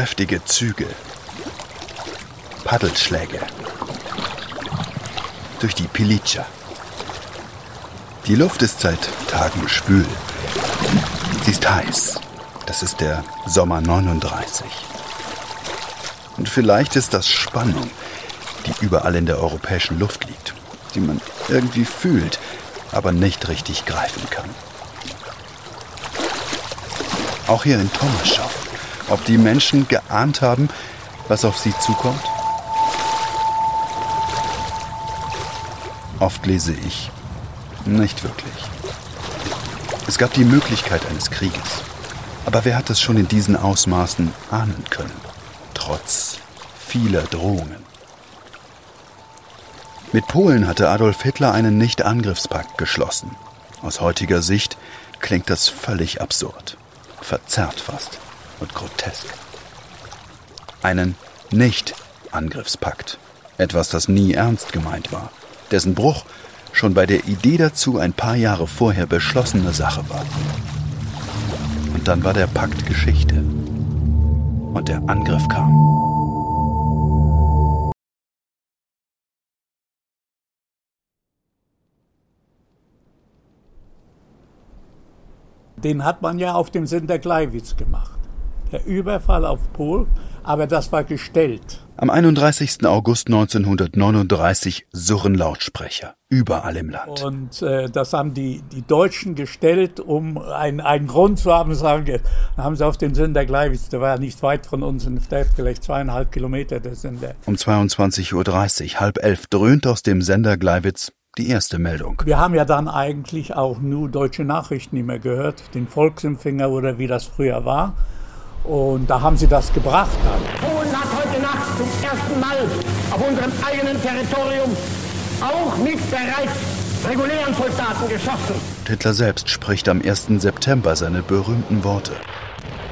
Kräftige Züge. Paddelschläge. Durch die Pilica. Die Luft ist seit Tagen schwül. Sie ist heiß. Das ist der Sommer 39. Und vielleicht ist das Spannung, die überall in der europäischen Luft liegt, die man irgendwie fühlt, aber nicht richtig greifen kann. Auch hier in Thomasschau, ob die Menschen geahnt haben, was auf sie zukommt? Oft lese ich, nicht wirklich. Es gab die Möglichkeit eines Krieges. Aber wer hat es schon in diesen Ausmaßen ahnen können? Trotz vieler Drohungen. Mit Polen hatte Adolf Hitler einen Nicht-Angriffspakt geschlossen. Aus heutiger Sicht klingt das völlig absurd, verzerrt fast und grotesk. Einen Nicht-Angriffspakt. Etwas, das nie ernst gemeint war, dessen Bruch schon bei der Idee dazu ein paar Jahre vorher beschlossene Sache war. Und dann war der Pakt Geschichte. Und der Angriff kam. Den hat man ja auf dem Sender Gleiwitz gemacht. Der Überfall auf Pol, aber das war gestellt. Am 31. August 1939 surren Lautsprecher überall im Land. Und äh, das haben die, die Deutschen gestellt, um ein, einen Grund zu haben, sagen, dann haben sie auf den Sender Gleiwitz, der war ja nicht weit von uns entfernt, vielleicht zweieinhalb Kilometer der Sender. Um 22.30 Uhr, halb elf, dröhnt aus dem Sender Gleiwitz die erste Meldung. Wir haben ja dann eigentlich auch nur deutsche Nachrichten mehr gehört, den Volksempfänger oder wie das früher war. Und da haben sie das gebracht dann. Polen hat heute Nacht zum ersten Mal auf unserem eigenen Territorium auch mit bereits regulären Soldaten geschossen. Hitler selbst spricht am 1. September seine berühmten Worte,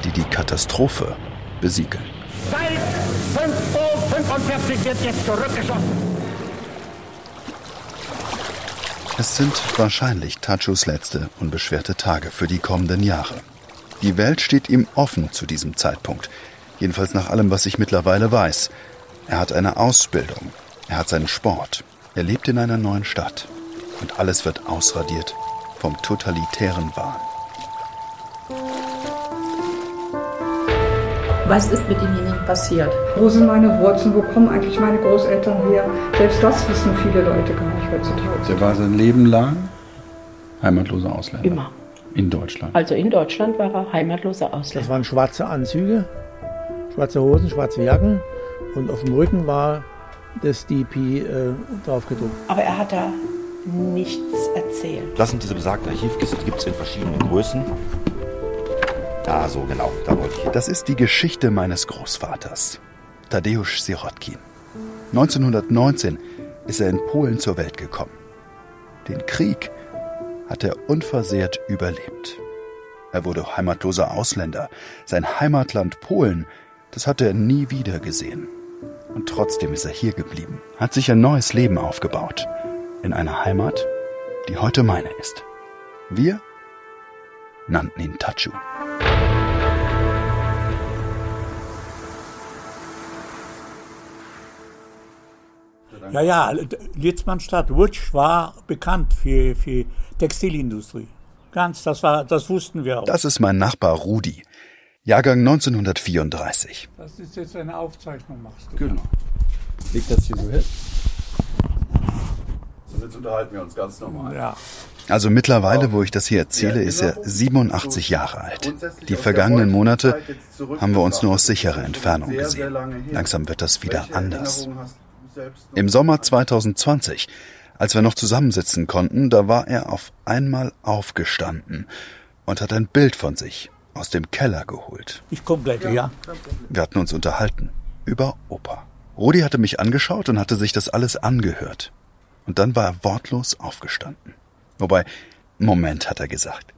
die die Katastrophe besiegeln. Seit 5.45 Uhr wird jetzt zurückgeschossen. Es sind wahrscheinlich Tachos letzte unbeschwerte Tage für die kommenden Jahre. Die Welt steht ihm offen zu diesem Zeitpunkt. Jedenfalls nach allem, was ich mittlerweile weiß. Er hat eine Ausbildung. Er hat seinen Sport. Er lebt in einer neuen Stadt. Und alles wird ausradiert vom totalitären Wahn. Was ist mit demjenigen passiert? Wo sind meine Wurzeln? Wo kommen eigentlich meine Großeltern her? Selbst das wissen viele Leute gar nicht heutzutage. Er war sein Leben lang heimatloser Ausländer. Immer. In Deutschland. Also in Deutschland war er heimatloser Ausländer. Das waren schwarze Anzüge, schwarze Hosen, schwarze Jacken und auf dem Rücken war das DP äh, draufgedruckt. Aber er hat da nichts erzählt. Das sind diese besagten Archivkisten, die gibt es in verschiedenen Größen. Da so genau, da wollte ich. Das ist die Geschichte meines Großvaters, Tadeusz Sirotkin. 1919 ist er in Polen zur Welt gekommen. Den Krieg hat er unversehrt überlebt. Er wurde heimatloser Ausländer. Sein Heimatland Polen, das hatte er nie wieder gesehen. Und trotzdem ist er hier geblieben, hat sich ein neues Leben aufgebaut. In einer Heimat, die heute meine ist. Wir nannten ihn Tachu. Ja, ja, Litzmannstadt, Wutsch war bekannt für, für Textilindustrie. Ganz, das war, das wussten wir auch. Das ist mein Nachbar Rudi. Jahrgang 1934. Das ist jetzt eine Aufzeichnung, machst du. Genau. Leg das hier so hin. So, jetzt unterhalten wir uns ganz normal. Ja. Also mittlerweile, wo ich das hier erzähle, ist er 87 Jahre alt. Die vergangenen Monate haben wir uns nur aus sicherer Entfernung gesehen. Langsam wird das wieder anders. Im Sommer 2020, als wir noch zusammensitzen konnten, da war er auf einmal aufgestanden und hat ein Bild von sich aus dem Keller geholt. Ich komme gleich, ja. Wir hatten uns unterhalten über Opa. Rudi hatte mich angeschaut und hatte sich das alles angehört. Und dann war er wortlos aufgestanden. Wobei, Moment, hat er gesagt.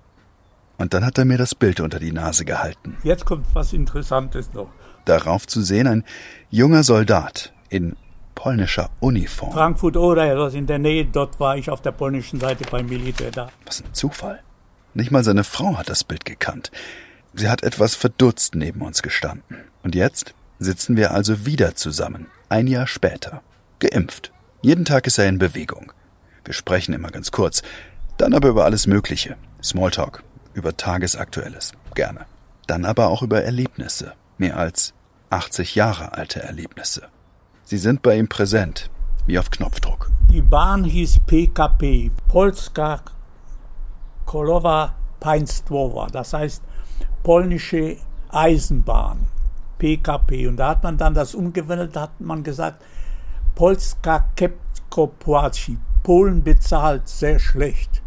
Und dann hat er mir das Bild unter die Nase gehalten. Jetzt kommt was Interessantes noch. Darauf zu sehen ein junger Soldat in polnischer Uniform. Frankfurt oder das in der Nähe, dort war ich auf der polnischen Seite beim Militär da. Was ein Zufall. Nicht mal seine Frau hat das Bild gekannt. Sie hat etwas verdutzt neben uns gestanden. Und jetzt sitzen wir also wieder zusammen, ein Jahr später, geimpft. Jeden Tag ist er in Bewegung. Wir sprechen immer ganz kurz, dann aber über alles Mögliche. Smalltalk, über Tagesaktuelles, gerne. Dann aber auch über Erlebnisse, mehr als 80 Jahre alte Erlebnisse. Sie sind bei ihm präsent, wie auf Knopfdruck. Die Bahn hieß PKP, Polska Kolowa Państwowa, das heißt polnische Eisenbahn, PKP. Und da hat man dann das umgewandelt, da hat man gesagt, Polska Kepko Płaci, Polen bezahlt sehr schlecht.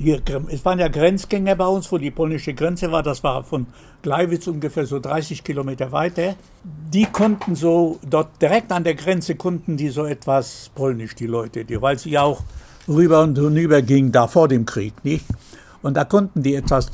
Die, es waren ja Grenzgänger bei uns, wo die polnische Grenze war. Das war von Gleiwitz ungefähr so 30 Kilometer weiter. Die konnten so, dort direkt an der Grenze konnten die so etwas polnisch, die Leute, die, weil sie ja auch rüber und hinüber gingen da vor dem Krieg, nicht? Und da konnten die etwas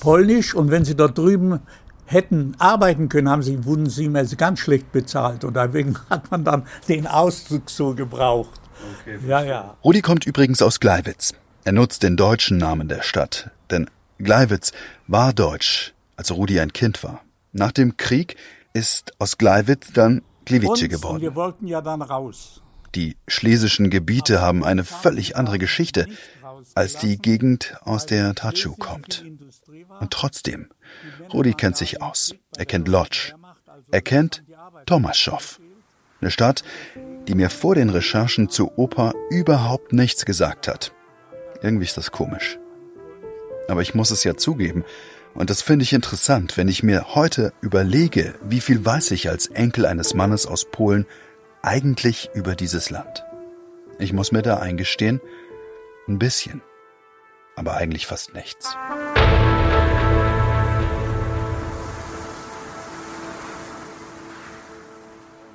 polnisch und wenn sie dort drüben hätten arbeiten können, haben sie, wurden sie immer ganz schlecht bezahlt und deswegen hat man dann den Ausdruck so gebraucht. Okay, ja, ja. Rudi kommt übrigens aus Gleiwitz. Er nutzt den deutschen Namen der Stadt, denn Gleiwitz war deutsch, als Rudi ein Kind war. Nach dem Krieg ist aus Gleiwitz dann Gliwice geworden. Wir wollten ja dann raus. Die schlesischen Gebiete haben eine völlig andere Geschichte als die Gegend, aus der Tatschu kommt. Und trotzdem, Rudi kennt sich aus. Er kennt Lodz. Er kennt Tomaschow. Eine Stadt, die mir vor den Recherchen zu Oper überhaupt nichts gesagt hat. Irgendwie ist das komisch. Aber ich muss es ja zugeben, und das finde ich interessant, wenn ich mir heute überlege, wie viel weiß ich als Enkel eines Mannes aus Polen eigentlich über dieses Land. Ich muss mir da eingestehen, ein bisschen, aber eigentlich fast nichts.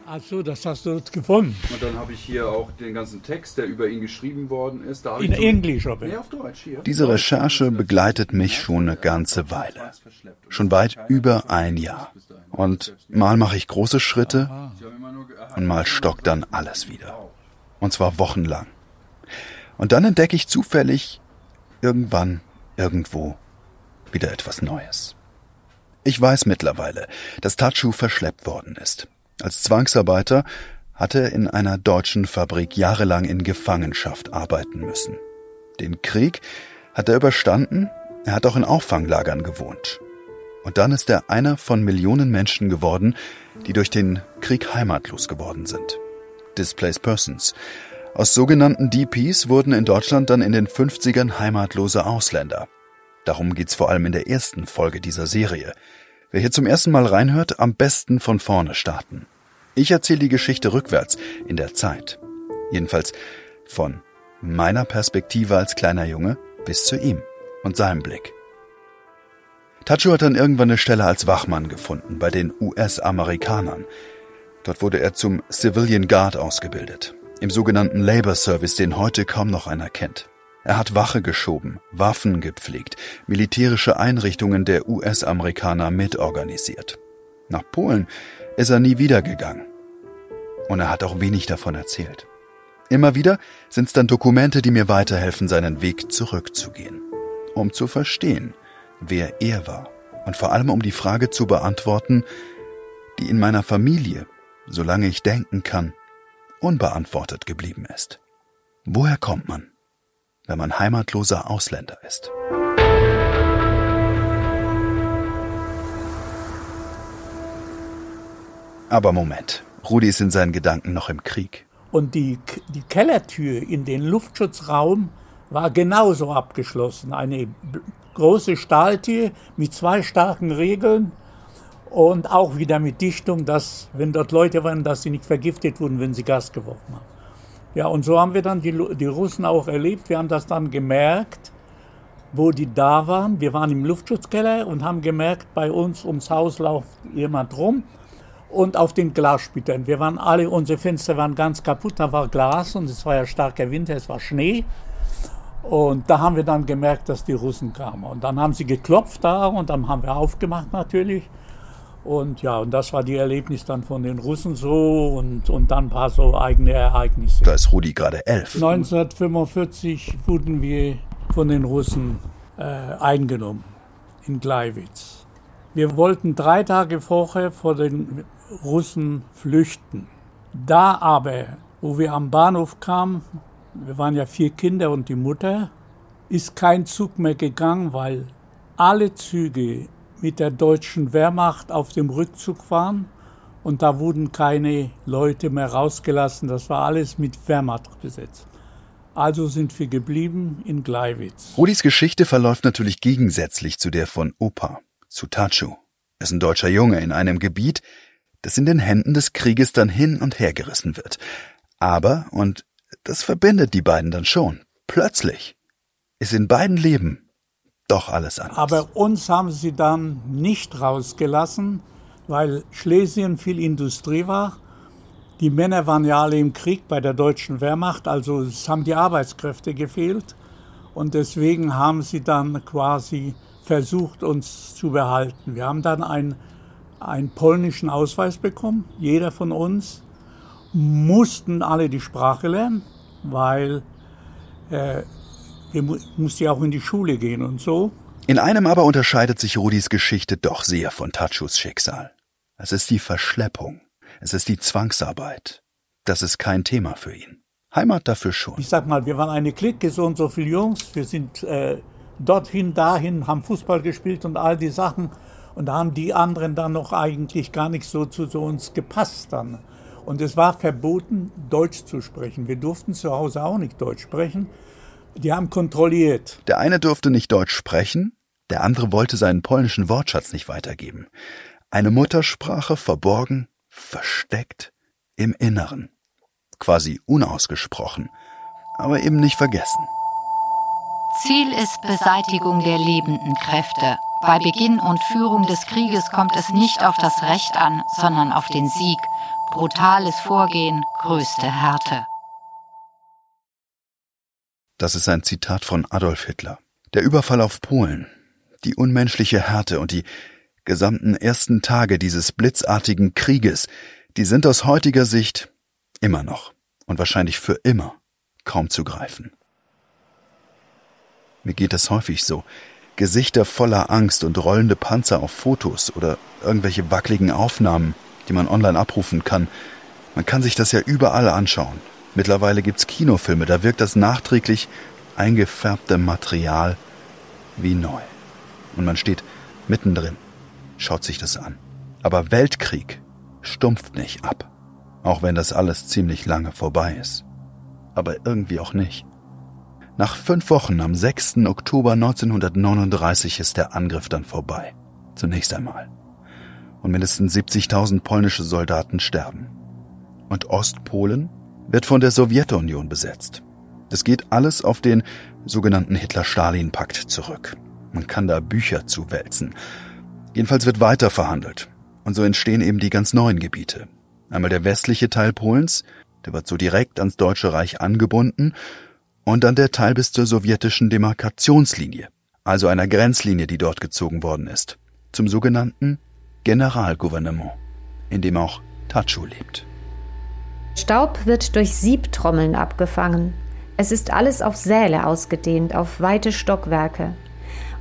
Ach so, das hast du jetzt gefunden. Und dann habe ich hier auch den ganzen Text, der über ihn geschrieben worden ist. Da In so Englisch, aber. Nee, auf Deutsch hier. Diese Recherche begleitet mich schon eine ganze Weile. Schon weit über ein Jahr. Und mal mache ich große Schritte und mal stockt dann alles wieder. Und zwar wochenlang. Und dann entdecke ich zufällig irgendwann, irgendwo wieder etwas Neues. Ich weiß mittlerweile, dass Tatschu verschleppt worden ist. Als Zwangsarbeiter hat er in einer deutschen Fabrik jahrelang in Gefangenschaft arbeiten müssen. Den Krieg hat er überstanden, er hat auch in Auffanglagern gewohnt. Und dann ist er einer von Millionen Menschen geworden, die durch den Krieg heimatlos geworden sind. Displaced Persons. Aus sogenannten DPs wurden in Deutschland dann in den 50ern heimatlose Ausländer. Darum geht's vor allem in der ersten Folge dieser Serie. Wer hier zum ersten Mal reinhört, am besten von vorne starten. Ich erzähle die Geschichte rückwärts, in der Zeit. Jedenfalls von meiner Perspektive als kleiner Junge bis zu ihm und seinem Blick. Tacho hat dann irgendwann eine Stelle als Wachmann gefunden bei den US-Amerikanern. Dort wurde er zum Civilian Guard ausgebildet, im sogenannten Labor Service, den heute kaum noch einer kennt. Er hat Wache geschoben, Waffen gepflegt, militärische Einrichtungen der US-Amerikaner mitorganisiert. Nach Polen ist er nie wiedergegangen. Und er hat auch wenig davon erzählt. Immer wieder sind es dann Dokumente, die mir weiterhelfen, seinen Weg zurückzugehen. Um zu verstehen, wer er war. Und vor allem um die Frage zu beantworten, die in meiner Familie, solange ich denken kann, unbeantwortet geblieben ist. Woher kommt man? Wenn man heimatloser Ausländer ist. Aber Moment, Rudi ist in seinen Gedanken noch im Krieg. Und die, die Kellertür in den Luftschutzraum war genauso abgeschlossen. Eine große Stahltür mit zwei starken Regeln und auch wieder mit Dichtung, dass, wenn dort Leute waren, dass sie nicht vergiftet wurden, wenn sie Gas geworfen haben. Ja, und so haben wir dann die, die Russen auch erlebt. Wir haben das dann gemerkt, wo die da waren. Wir waren im Luftschutzkeller und haben gemerkt, bei uns ums Haus läuft jemand rum und auf den Glassplittern. Wir waren alle, unsere Fenster waren ganz kaputt, da war Glas und es war ja starker Winter, es war Schnee. Und da haben wir dann gemerkt, dass die Russen kamen. Und dann haben sie geklopft da und dann haben wir aufgemacht natürlich. Und ja, und das war die Erlebnis dann von den Russen so und, und dann ein paar so eigene Ereignisse. Da ist Rudi gerade elf. 1945 wurden wir von den Russen äh, eingenommen in Gleiwitz. Wir wollten drei Tage vorher vor den Russen flüchten. Da aber, wo wir am Bahnhof kamen, wir waren ja vier Kinder und die Mutter, ist kein Zug mehr gegangen, weil alle Züge mit der deutschen Wehrmacht auf dem Rückzug waren und da wurden keine Leute mehr rausgelassen. Das war alles mit Wehrmacht besetzt. Also sind wir geblieben in Gleiwitz. Rudis Geschichte verläuft natürlich gegensätzlich zu der von Opa, zu Tachu. Er ist ein deutscher Junge in einem Gebiet, das in den Händen des Krieges dann hin und her gerissen wird. Aber, und das verbindet die beiden dann schon, plötzlich ist in beiden Leben doch alles anders. Aber uns haben sie dann nicht rausgelassen, weil Schlesien viel Industrie war. Die Männer waren ja alle im Krieg bei der deutschen Wehrmacht, also es haben die Arbeitskräfte gefehlt. Und deswegen haben sie dann quasi versucht, uns zu behalten. Wir haben dann einen, einen polnischen Ausweis bekommen, jeder von uns, mussten alle die Sprache lernen, weil äh, wir mu mussten ja auch in die Schule gehen und so. In einem aber unterscheidet sich Rudis Geschichte doch sehr von Tatschus Schicksal. Es ist die Verschleppung. Es ist die Zwangsarbeit. Das ist kein Thema für ihn. Heimat dafür schon. Ich sag mal, wir waren eine Clique, so und so viele Jungs. Wir sind äh, dorthin, dahin, haben Fußball gespielt und all die Sachen. Und da haben die anderen dann noch eigentlich gar nicht so zu so uns gepasst dann. Und es war verboten, Deutsch zu sprechen. Wir durften zu Hause auch nicht Deutsch sprechen. Die haben kontrolliert. Der eine durfte nicht Deutsch sprechen, der andere wollte seinen polnischen Wortschatz nicht weitergeben. Eine Muttersprache verborgen, versteckt, im Inneren. Quasi unausgesprochen, aber eben nicht vergessen. Ziel ist Beseitigung der lebenden Kräfte. Bei Beginn und Führung des Krieges kommt es nicht auf das Recht an, sondern auf den Sieg. Brutales Vorgehen, größte Härte. Das ist ein Zitat von Adolf Hitler. Der Überfall auf Polen, die unmenschliche Härte und die gesamten ersten Tage dieses blitzartigen Krieges, die sind aus heutiger Sicht immer noch und wahrscheinlich für immer kaum zu greifen. Mir geht es häufig so. Gesichter voller Angst und rollende Panzer auf Fotos oder irgendwelche wackeligen Aufnahmen, die man online abrufen kann. Man kann sich das ja überall anschauen. Mittlerweile gibt's Kinofilme, da wirkt das nachträglich eingefärbte Material wie neu. Und man steht mittendrin, schaut sich das an. Aber Weltkrieg stumpft nicht ab, auch wenn das alles ziemlich lange vorbei ist. Aber irgendwie auch nicht. Nach fünf Wochen am 6. Oktober 1939 ist der Angriff dann vorbei. Zunächst einmal. Und mindestens 70.000 polnische Soldaten sterben. Und Ostpolen wird von der Sowjetunion besetzt. Es geht alles auf den sogenannten Hitler-Stalin-Pakt zurück. Man kann da Bücher zuwälzen. Jedenfalls wird weiter verhandelt. Und so entstehen eben die ganz neuen Gebiete. Einmal der westliche Teil Polens, der wird so direkt ans Deutsche Reich angebunden und dann der Teil bis zur sowjetischen Demarkationslinie, also einer Grenzlinie, die dort gezogen worden ist, zum sogenannten Generalgouvernement, in dem auch Tatschu lebt. Staub wird durch Siebtrommeln abgefangen. Es ist alles auf Säle ausgedehnt, auf weite Stockwerke.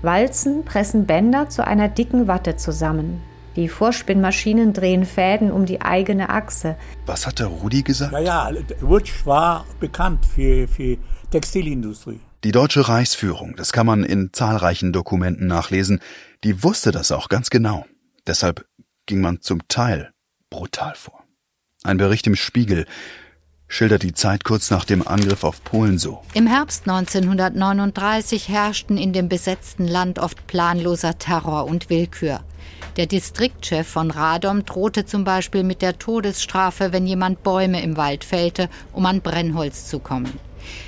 Walzen pressen Bänder zu einer dicken Watte zusammen. Die Vorspinnmaschinen drehen Fäden um die eigene Achse. Was hat der Rudi gesagt? Ja, ja, Wutsch war bekannt für, für Textilindustrie. Die deutsche Reichsführung, das kann man in zahlreichen Dokumenten nachlesen, die wusste das auch ganz genau. Deshalb ging man zum Teil brutal vor. Ein Bericht im Spiegel schildert die Zeit kurz nach dem Angriff auf Polen so. Im Herbst 1939 herrschten in dem besetzten Land oft planloser Terror und Willkür. Der Distriktchef von Radom drohte zum Beispiel mit der Todesstrafe, wenn jemand Bäume im Wald fällte, um an Brennholz zu kommen.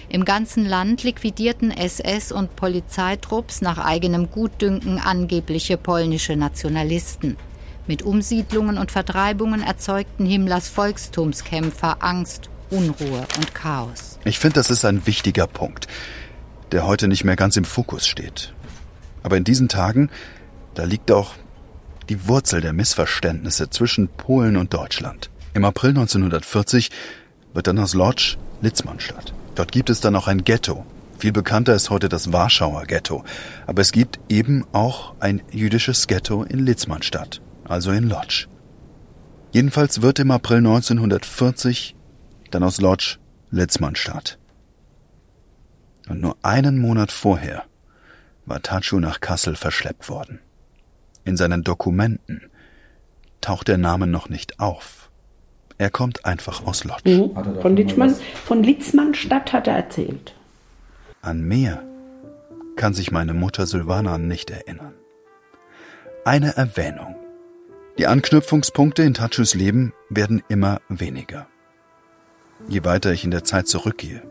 Im ganzen Land liquidierten SS und Polizeitrupps nach eigenem Gutdünken angebliche polnische Nationalisten. Mit Umsiedlungen und Vertreibungen erzeugten Himmlers Volkstumskämpfer Angst, Unruhe und Chaos. Ich finde, das ist ein wichtiger Punkt, der heute nicht mehr ganz im Fokus steht. Aber in diesen Tagen, da liegt auch die Wurzel der Missverständnisse zwischen Polen und Deutschland. Im April 1940 wird dann aus Lodz Litzmannstadt. Dort gibt es dann auch ein Ghetto, Viel bekannter ist heute das Warschauer Ghetto, aber es gibt eben auch ein jüdisches Ghetto in Litzmannstadt, also in Lodz. Jedenfalls wird im April 1940 dann aus Lodz Litzmannstadt. Und nur einen Monat vorher war Tatschu nach Kassel verschleppt worden. In seinen Dokumenten taucht der Name noch nicht auf. Er kommt einfach aus Lodz. Mhm. Von, Litzmann, von Litzmannstadt hat er erzählt. An mehr kann sich meine Mutter Silvana nicht erinnern. Eine Erwähnung. Die Anknüpfungspunkte in Tatschus Leben werden immer weniger. Je weiter ich in der Zeit zurückgehe.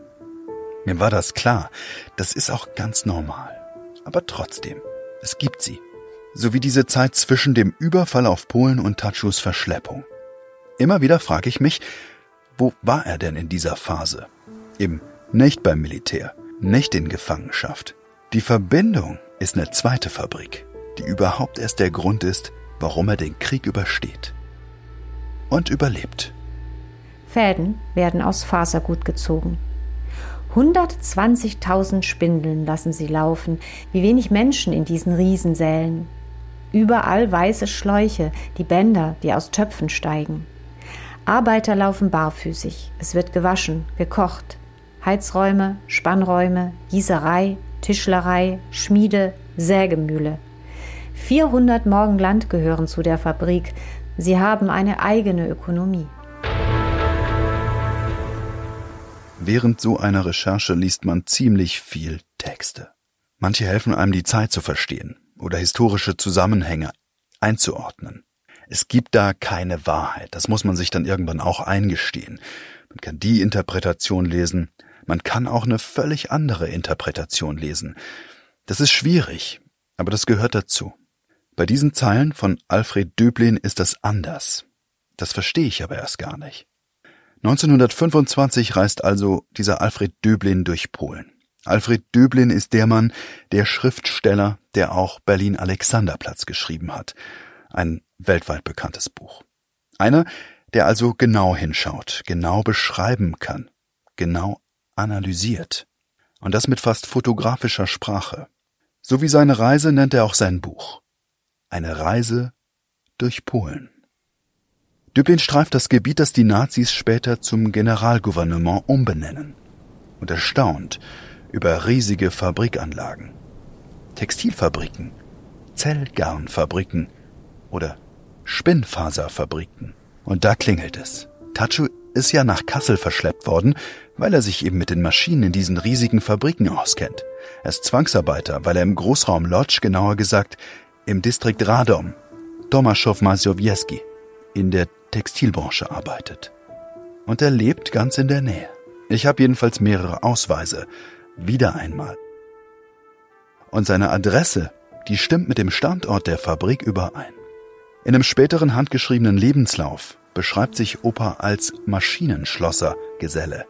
Mir war das klar, das ist auch ganz normal. Aber trotzdem, es gibt sie. So wie diese Zeit zwischen dem Überfall auf Polen und Tatschus Verschleppung. Immer wieder frage ich mich, wo war er denn in dieser Phase? Eben nicht beim Militär, nicht in Gefangenschaft. Die Verbindung ist eine zweite Fabrik, die überhaupt erst der Grund ist, warum er den Krieg übersteht. Und überlebt. Fäden werden aus Fasergut gezogen. 120.000 Spindeln lassen sie laufen, wie wenig Menschen in diesen Riesensälen. Überall weiße Schläuche, die Bänder, die aus Töpfen steigen. Arbeiter laufen barfüßig, es wird gewaschen, gekocht. Heizräume, Spannräume, Gießerei, Tischlerei, Schmiede, Sägemühle. 400 Morgen Land gehören zu der Fabrik. Sie haben eine eigene Ökonomie. Während so einer Recherche liest man ziemlich viel Texte. Manche helfen einem die Zeit zu verstehen oder historische Zusammenhänge einzuordnen. Es gibt da keine Wahrheit, das muss man sich dann irgendwann auch eingestehen. Man kann die Interpretation lesen, man kann auch eine völlig andere Interpretation lesen. Das ist schwierig, aber das gehört dazu. Bei diesen Zeilen von Alfred Döblin ist das anders. Das verstehe ich aber erst gar nicht. 1925 reist also dieser Alfred Döblin durch Polen. Alfred Döblin ist der Mann, der Schriftsteller, der auch Berlin Alexanderplatz geschrieben hat. Ein weltweit bekanntes Buch. Einer, der also genau hinschaut, genau beschreiben kann, genau analysiert. Und das mit fast fotografischer Sprache. So wie seine Reise nennt er auch sein Buch. Eine Reise durch Polen. Düblin streift das Gebiet, das die Nazis später zum Generalgouvernement umbenennen und erstaunt über riesige Fabrikanlagen, Textilfabriken, Zellgarnfabriken oder Spinnfaserfabriken. Und da klingelt es. Tachu ist ja nach Kassel verschleppt worden, weil er sich eben mit den Maschinen in diesen riesigen Fabriken auskennt. Er ist Zwangsarbeiter, weil er im Großraum Lodz, genauer gesagt im Distrikt Radom, Tomaschow Masowieski, in der Textilbranche arbeitet. Und er lebt ganz in der Nähe. Ich habe jedenfalls mehrere Ausweise. Wieder einmal. Und seine Adresse, die stimmt mit dem Standort der Fabrik überein. In einem späteren handgeschriebenen Lebenslauf beschreibt sich Opa als Maschinenschlosser Geselle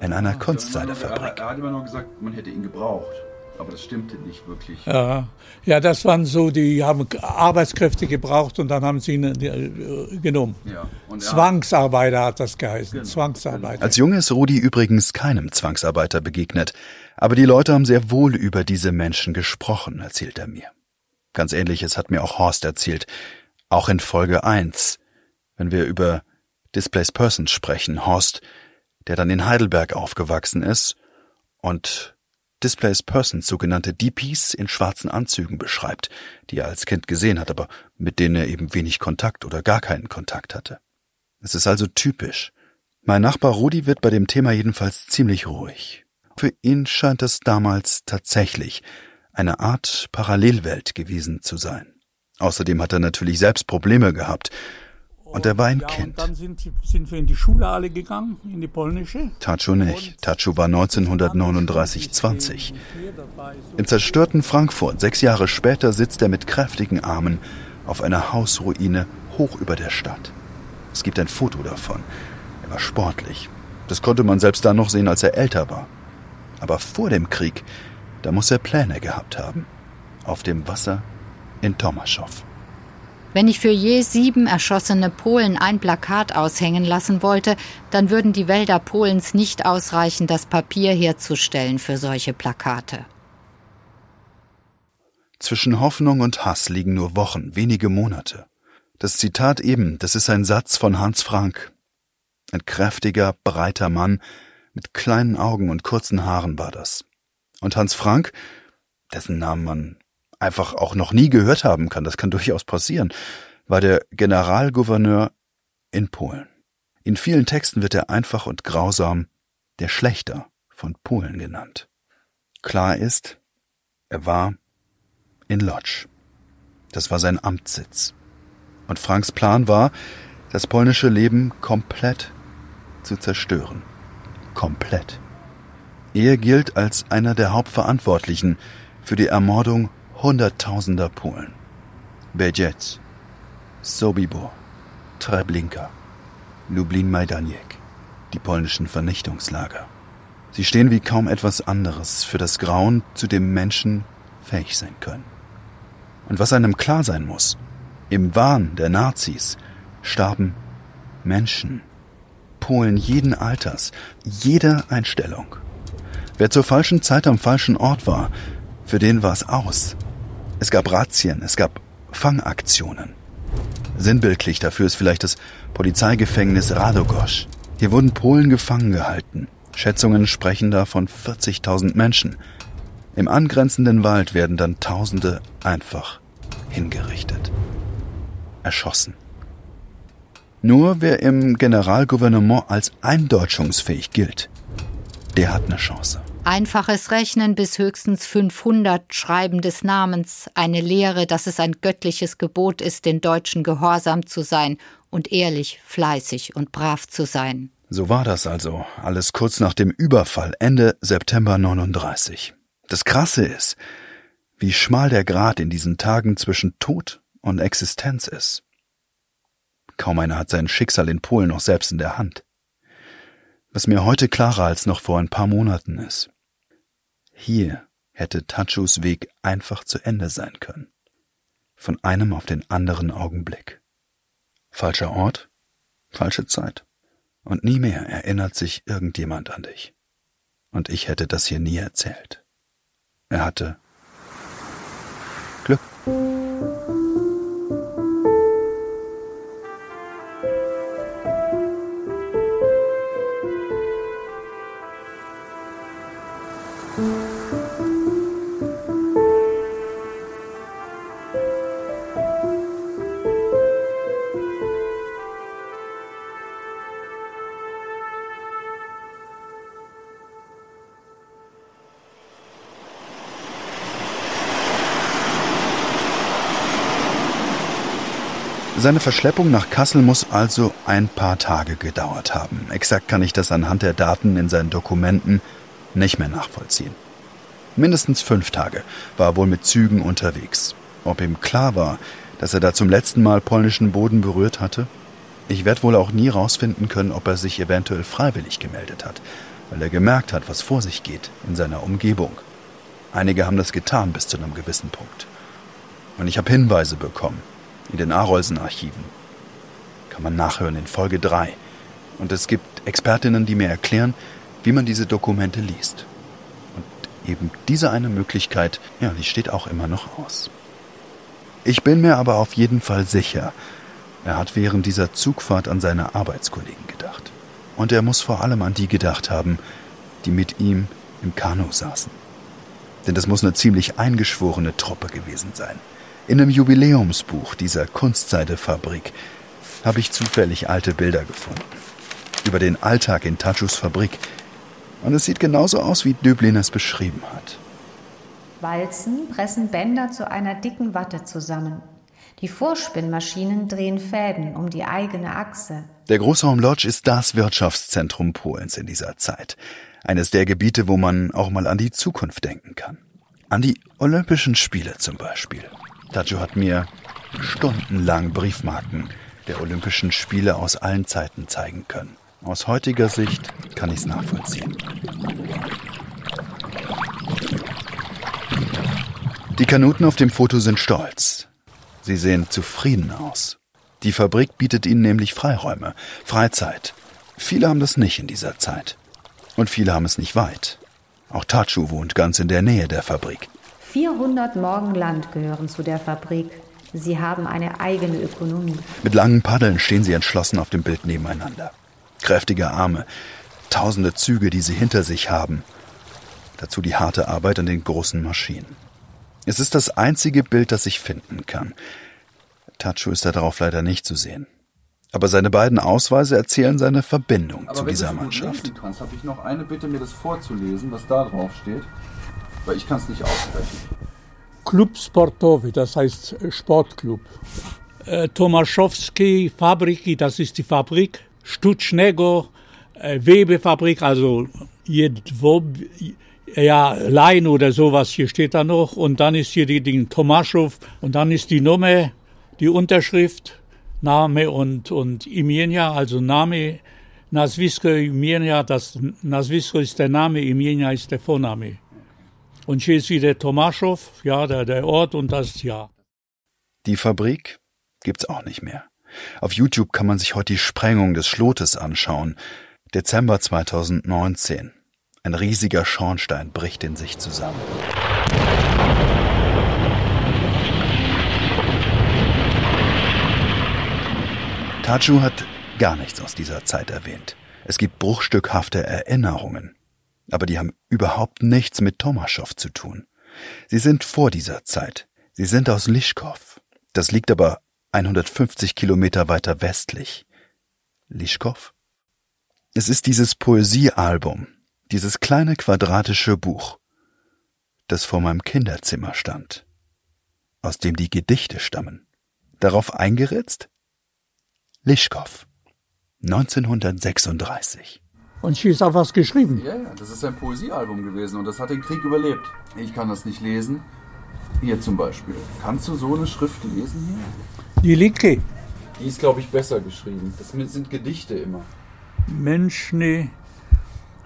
in einer Kunstseiderfabrik. Da hat immer noch gesagt, man hätte ihn gebraucht. Aber das stimmte nicht wirklich. Ja, ja, das waren so, die haben Arbeitskräfte gebraucht und dann haben sie ihn äh, genommen. Ja, Zwangsarbeiter hat das geheißen. Genau, Zwangsarbeiter. Als Junge ist Rudi übrigens keinem Zwangsarbeiter begegnet. Aber die Leute haben sehr wohl über diese Menschen gesprochen, erzählt er mir. Ganz ähnliches hat mir auch Horst erzählt. Auch in Folge 1, wenn wir über Displaced Persons sprechen. Horst, der dann in Heidelberg aufgewachsen ist und Displaced Persons, sogenannte DPs in schwarzen Anzügen beschreibt, die er als Kind gesehen hat, aber mit denen er eben wenig Kontakt oder gar keinen Kontakt hatte. Es ist also typisch. Mein Nachbar Rudi wird bei dem Thema jedenfalls ziemlich ruhig. Für ihn scheint es damals tatsächlich eine Art Parallelwelt gewesen zu sein. Außerdem hat er natürlich selbst Probleme gehabt, und er war ein ja, Kind. dann sind, sind, wir in die Schule alle gegangen, in die polnische. Tacho nicht. Tacho war 1939 20. Im zerstörten Frankfurt, sechs Jahre später, sitzt er mit kräftigen Armen auf einer Hausruine hoch über der Stadt. Es gibt ein Foto davon. Er war sportlich. Das konnte man selbst dann noch sehen, als er älter war. Aber vor dem Krieg, da muss er Pläne gehabt haben. Auf dem Wasser in Tomaschow. Wenn ich für je sieben erschossene Polen ein Plakat aushängen lassen wollte, dann würden die Wälder Polens nicht ausreichen, das Papier herzustellen für solche Plakate. Zwischen Hoffnung und Hass liegen nur Wochen, wenige Monate. Das Zitat eben, das ist ein Satz von Hans Frank. Ein kräftiger, breiter Mann mit kleinen Augen und kurzen Haaren war das. Und Hans Frank, dessen Namen man einfach auch noch nie gehört haben kann, das kann durchaus passieren, war der Generalgouverneur in Polen. In vielen Texten wird er einfach und grausam der Schlechter von Polen genannt. Klar ist, er war in Lodz. Das war sein Amtssitz. Und Franks Plan war, das polnische Leben komplett zu zerstören. Komplett. Er gilt als einer der Hauptverantwortlichen für die Ermordung Hunderttausender Polen. Bejec, Sobibor, Treblinka, Lublin-Majdanek, die polnischen Vernichtungslager. Sie stehen wie kaum etwas anderes für das Grauen, zu dem Menschen fähig sein können. Und was einem klar sein muss, im Wahn der Nazis starben Menschen, Polen jeden Alters, jeder Einstellung. Wer zur falschen Zeit am falschen Ort war, für den war es aus. Es gab Razzien, es gab Fangaktionen. Sinnbildlich dafür ist vielleicht das Polizeigefängnis Radogosch. Hier wurden Polen gefangen gehalten. Schätzungen sprechen da von 40.000 Menschen. Im angrenzenden Wald werden dann Tausende einfach hingerichtet. Erschossen. Nur wer im Generalgouvernement als eindeutschungsfähig gilt, der hat eine Chance. Einfaches Rechnen bis höchstens 500 Schreiben des Namens, eine Lehre, dass es ein göttliches Gebot ist, den Deutschen gehorsam zu sein und ehrlich, fleißig und brav zu sein. So war das also, alles kurz nach dem Überfall Ende September 39. Das Krasse ist, wie schmal der Grat in diesen Tagen zwischen Tod und Existenz ist. Kaum einer hat sein Schicksal in Polen noch selbst in der Hand was mir heute klarer als noch vor ein paar Monaten ist. Hier hätte Tachus Weg einfach zu Ende sein können. Von einem auf den anderen Augenblick. Falscher Ort, falsche Zeit. Und nie mehr erinnert sich irgendjemand an dich. Und ich hätte das hier nie erzählt. Er hatte Seine Verschleppung nach Kassel muss also ein paar Tage gedauert haben. Exakt kann ich das anhand der Daten in seinen Dokumenten nicht mehr nachvollziehen. Mindestens fünf Tage war er wohl mit Zügen unterwegs. Ob ihm klar war, dass er da zum letzten Mal polnischen Boden berührt hatte? Ich werde wohl auch nie rausfinden können, ob er sich eventuell freiwillig gemeldet hat, weil er gemerkt hat, was vor sich geht in seiner Umgebung. Einige haben das getan bis zu einem gewissen Punkt. Und ich habe Hinweise bekommen, in den Arolsen-Archiven. Kann man nachhören in Folge 3. Und es gibt Expertinnen, die mir erklären, wie man diese Dokumente liest. Und eben diese eine Möglichkeit, ja, die steht auch immer noch aus. Ich bin mir aber auf jeden Fall sicher, er hat während dieser Zugfahrt an seine Arbeitskollegen gedacht. Und er muss vor allem an die gedacht haben, die mit ihm im Kanu saßen. Denn das muss eine ziemlich eingeschworene Truppe gewesen sein. In einem Jubiläumsbuch dieser Kunstseidefabrik habe ich zufällig alte Bilder gefunden. Über den Alltag in Tachus Fabrik. Und es sieht genauso aus, wie Döblin es beschrieben hat. Walzen pressen Bänder zu einer dicken Watte zusammen. Die Vorspinnmaschinen drehen Fäden um die eigene Achse. Der Großraum Lodz ist das Wirtschaftszentrum Polens in dieser Zeit. Eines der Gebiete, wo man auch mal an die Zukunft denken kann. An die Olympischen Spiele zum Beispiel. Tajo hat mir stundenlang Briefmarken der Olympischen Spiele aus allen Zeiten zeigen können. Aus heutiger Sicht kann ich es nachvollziehen. Die Kanuten auf dem Foto sind stolz. Sie sehen zufrieden aus. Die Fabrik bietet ihnen nämlich Freiräume, Freizeit. Viele haben das nicht in dieser Zeit. Und viele haben es nicht weit. Auch Tachu wohnt ganz in der Nähe der Fabrik. 400 Morgen Land gehören zu der Fabrik. Sie haben eine eigene Ökonomie. Mit langen Paddeln stehen sie entschlossen auf dem Bild nebeneinander. Kräftige Arme, tausende Züge, die sie hinter sich haben. Dazu die harte Arbeit an den großen Maschinen. Es ist das einzige Bild, das ich finden kann. Tachu ist darauf leider nicht zu sehen. Aber seine beiden Ausweise erzählen seine Verbindung Aber zu wenn dieser Mannschaft. lesen kannst, habe ich noch eine Bitte, mir das vorzulesen, was da drauf steht. Weil ich kann es nicht aussprechen. Klub Sportowy, das heißt äh, Sportclub. Äh, Tomaszowski Fabryki, das ist die Fabrik. Stutschnego äh, Webefabrik, also Jedwob, ja, Lein oder sowas, hier steht da noch. Und dann ist hier die Ding Tomaschow und dann ist die Nummer, die Unterschrift, Name und, und Imienia, also Name, Nazwisko Imienia, das Nazwisko ist der Name, Imienia ist der Vorname. Und hier ist wieder Tomaschow, ja, der, der Ort und das Jahr. Die Fabrik gibt's auch nicht mehr. Auf YouTube kann man sich heute die Sprengung des Schlotes anschauen. Dezember 2019. Ein riesiger Schornstein bricht in sich zusammen. Tachu hat gar nichts aus dieser Zeit erwähnt. Es gibt bruchstückhafte Erinnerungen. Aber die haben überhaupt nichts mit Tomaschow zu tun. Sie sind vor dieser Zeit. Sie sind aus Lischkow. Das liegt aber 150 Kilometer weiter westlich. Lischkow? Es ist dieses Poesiealbum, dieses kleine quadratische Buch, das vor meinem Kinderzimmer stand, aus dem die Gedichte stammen. Darauf eingeritzt? Lischkow, 1936. Und hier ist auch was geschrieben. Ja, ja, das ist ein Poesiealbum gewesen und das hat den Krieg überlebt. Ich kann das nicht lesen. Hier zum Beispiel. Kannst du so eine Schrift lesen hier? Die Like. Die ist, glaube ich, besser geschrieben. Das sind Gedichte immer. Menschny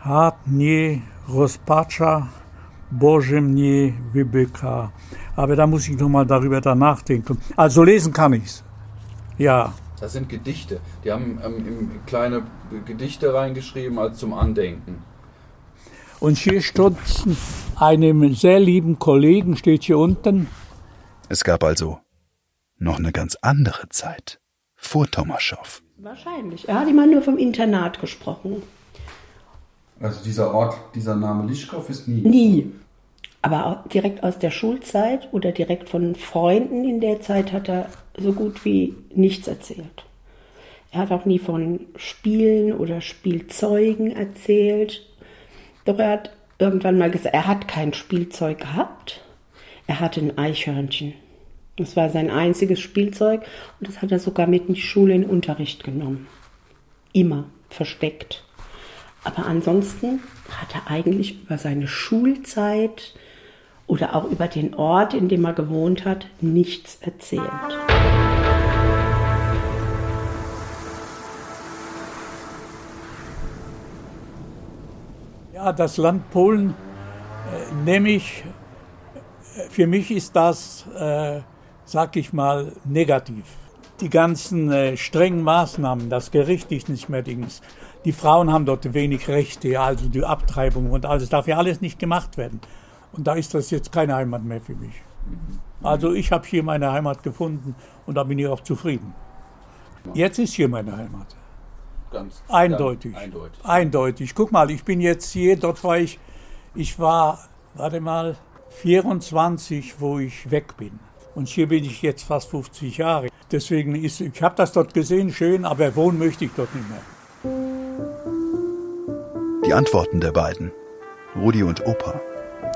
hat nie Rospacha Boże mnie wybyka. Aber da muss ich noch mal darüber da nachdenken. Also lesen kann ich's. Ja. Das sind Gedichte. Die haben ähm, kleine Gedichte reingeschrieben als zum Andenken. Und hier steht einem sehr lieben Kollegen, steht hier unten. Es gab also noch eine ganz andere Zeit vor Tomaschow. Wahrscheinlich. Er hat immer nur vom Internat gesprochen. Also dieser Ort, dieser Name Lischkow ist nie. Nie. Aber auch direkt aus der Schulzeit oder direkt von Freunden in der Zeit hat er so gut wie nichts erzählt. Er hat auch nie von Spielen oder Spielzeugen erzählt. Doch er hat irgendwann mal gesagt, er hat kein Spielzeug gehabt. Er hatte ein Eichhörnchen. Das war sein einziges Spielzeug und das hat er sogar mit in die Schule in Unterricht genommen. Immer versteckt. Aber ansonsten hat er eigentlich über seine Schulzeit oder auch über den Ort, in dem er gewohnt hat, nichts erzählt. Das Land Polen äh, nehme äh, für mich ist das, äh, sag ich mal, negativ. Die ganzen äh, strengen Maßnahmen, das Gericht ist nicht mehr Dings. Die Frauen haben dort wenig Rechte, also die Abtreibung und alles, darf ja alles nicht gemacht werden. Und da ist das jetzt keine Heimat mehr für mich. Also ich habe hier meine Heimat gefunden und da bin ich auch zufrieden. Jetzt ist hier meine Heimat. Ganz Eindeutig. ganz eindeutig. Eindeutig. Guck mal, ich bin jetzt hier, dort war ich, ich war, warte mal, 24, wo ich weg bin. Und hier bin ich jetzt fast 50 Jahre. Deswegen ist, ich habe das dort gesehen, schön, aber wohnen möchte ich dort nicht mehr. Die Antworten der beiden, Rudi und Opa.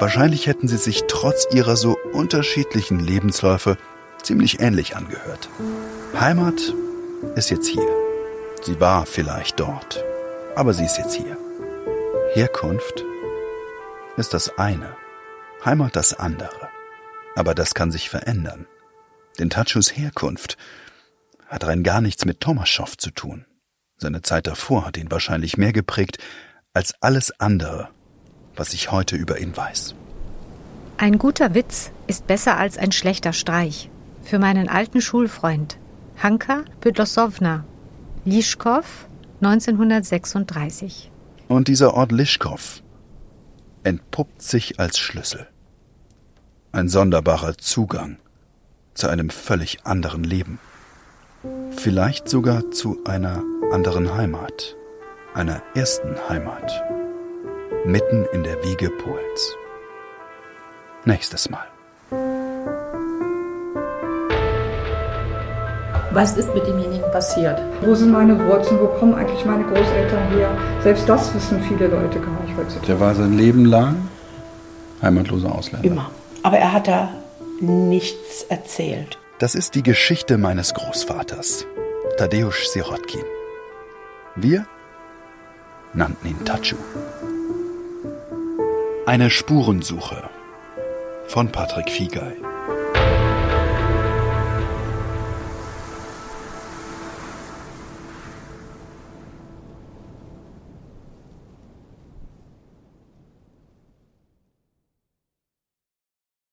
Wahrscheinlich hätten sie sich trotz ihrer so unterschiedlichen Lebensläufe ziemlich ähnlich angehört. Heimat ist jetzt hier. Sie war vielleicht dort, aber sie ist jetzt hier. Herkunft ist das eine, Heimat das andere. Aber das kann sich verändern. Denn Tachus Herkunft hat rein gar nichts mit Tomaschow zu tun. Seine Zeit davor hat ihn wahrscheinlich mehr geprägt als alles andere, was ich heute über ihn weiß. Ein guter Witz ist besser als ein schlechter Streich. Für meinen alten Schulfreund Hanka Bydlosowna, Lischkow, 1936. Und dieser Ort Lischkow entpuppt sich als Schlüssel. Ein sonderbarer Zugang zu einem völlig anderen Leben. Vielleicht sogar zu einer anderen Heimat, einer ersten Heimat, mitten in der Wiege Polens. Nächstes Mal. Was ist mit demjenigen passiert? Wo sind meine Wurzeln? Wo kommen eigentlich meine Großeltern her? Selbst das wissen viele Leute gar nicht heutzutage. Der war sein Leben lang heimatloser Ausländer. Immer. Aber er hat da nichts erzählt. Das ist die Geschichte meines Großvaters, Tadeusz Sirotkin. Wir nannten ihn Tatschu. Eine Spurensuche von Patrick Fiegei.